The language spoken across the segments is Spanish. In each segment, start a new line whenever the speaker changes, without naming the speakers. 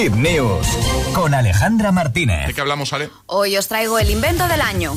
Hit News con Alejandra Martínez.
¿De qué hablamos, Ale?
Hoy os traigo el invento del año.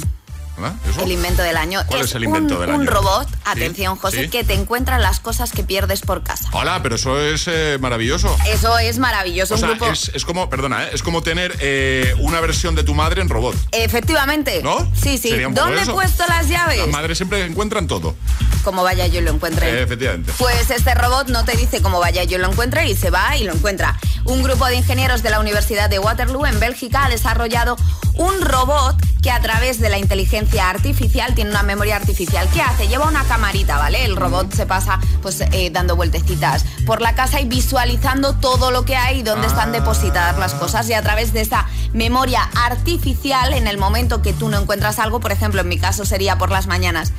¿Eso?
El invento del año.
¿Cuál es el invento
un,
del año?
Un robot,
Sí,
atención José,
sí.
que te encuentra las cosas que pierdes por casa.
Hola, pero eso es eh, maravilloso.
Eso es maravilloso.
O
un
sea,
grupo...
es, es como, perdona, ¿eh? es como tener eh, una versión de tu madre en robot.
Efectivamente.
¿No?
Sí, sí. ¿Dónde he puesto las llaves?
Las madres siempre encuentran todo.
Como vaya yo lo encuentre.
Eh, efectivamente.
Pues este robot no te dice cómo vaya yo lo encuentre y se va y lo encuentra. Un grupo de ingenieros de la Universidad de Waterloo en Bélgica ha desarrollado un robot que a través de la inteligencia artificial tiene una memoria artificial. ¿Qué hace? Lleva una camarita, ¿vale? El robot se pasa pues eh, dando vueltecitas por la casa y visualizando todo lo que hay y dónde están
Ah.
depositadas las cosas y a través de esa memoria artificial en el momento que tú no encuentras algo, por ejemplo, en mi caso sería por las mañanas.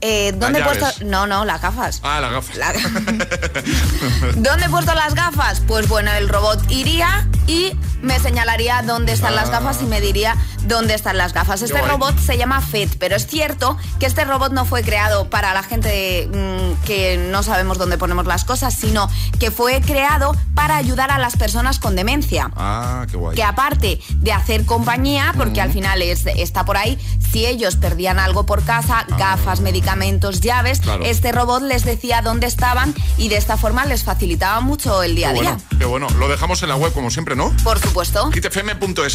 Eh, ¿Dónde he puesto? No, no, las gafas.
Ah, las gafas.
La- ¿Dónde he puesto las gafas? Pues bueno, el robot iría y me señalaría dónde están las gafas y me diría dónde están las gafas. Este robot se llama FED, pero es cierto que este robot no fue creado para la gente mm, que no sabemos dónde ponemos las cosas, sino que fue creado para ayudar a las personas con demencia
Ah, qué guay.
que aparte de hacer compañía, porque al final es- está por ahí, si ellos perdían algo por casa, gafas, medicamentos, llaves,
Ah. Claro.
este robot les decía dónde estaban y de esta forma les facilitaba mucho el día a día.
bueno, qué bueno. Lo dejamos en la web como siempre, ¿no?
Por supuesto.
hitfm.es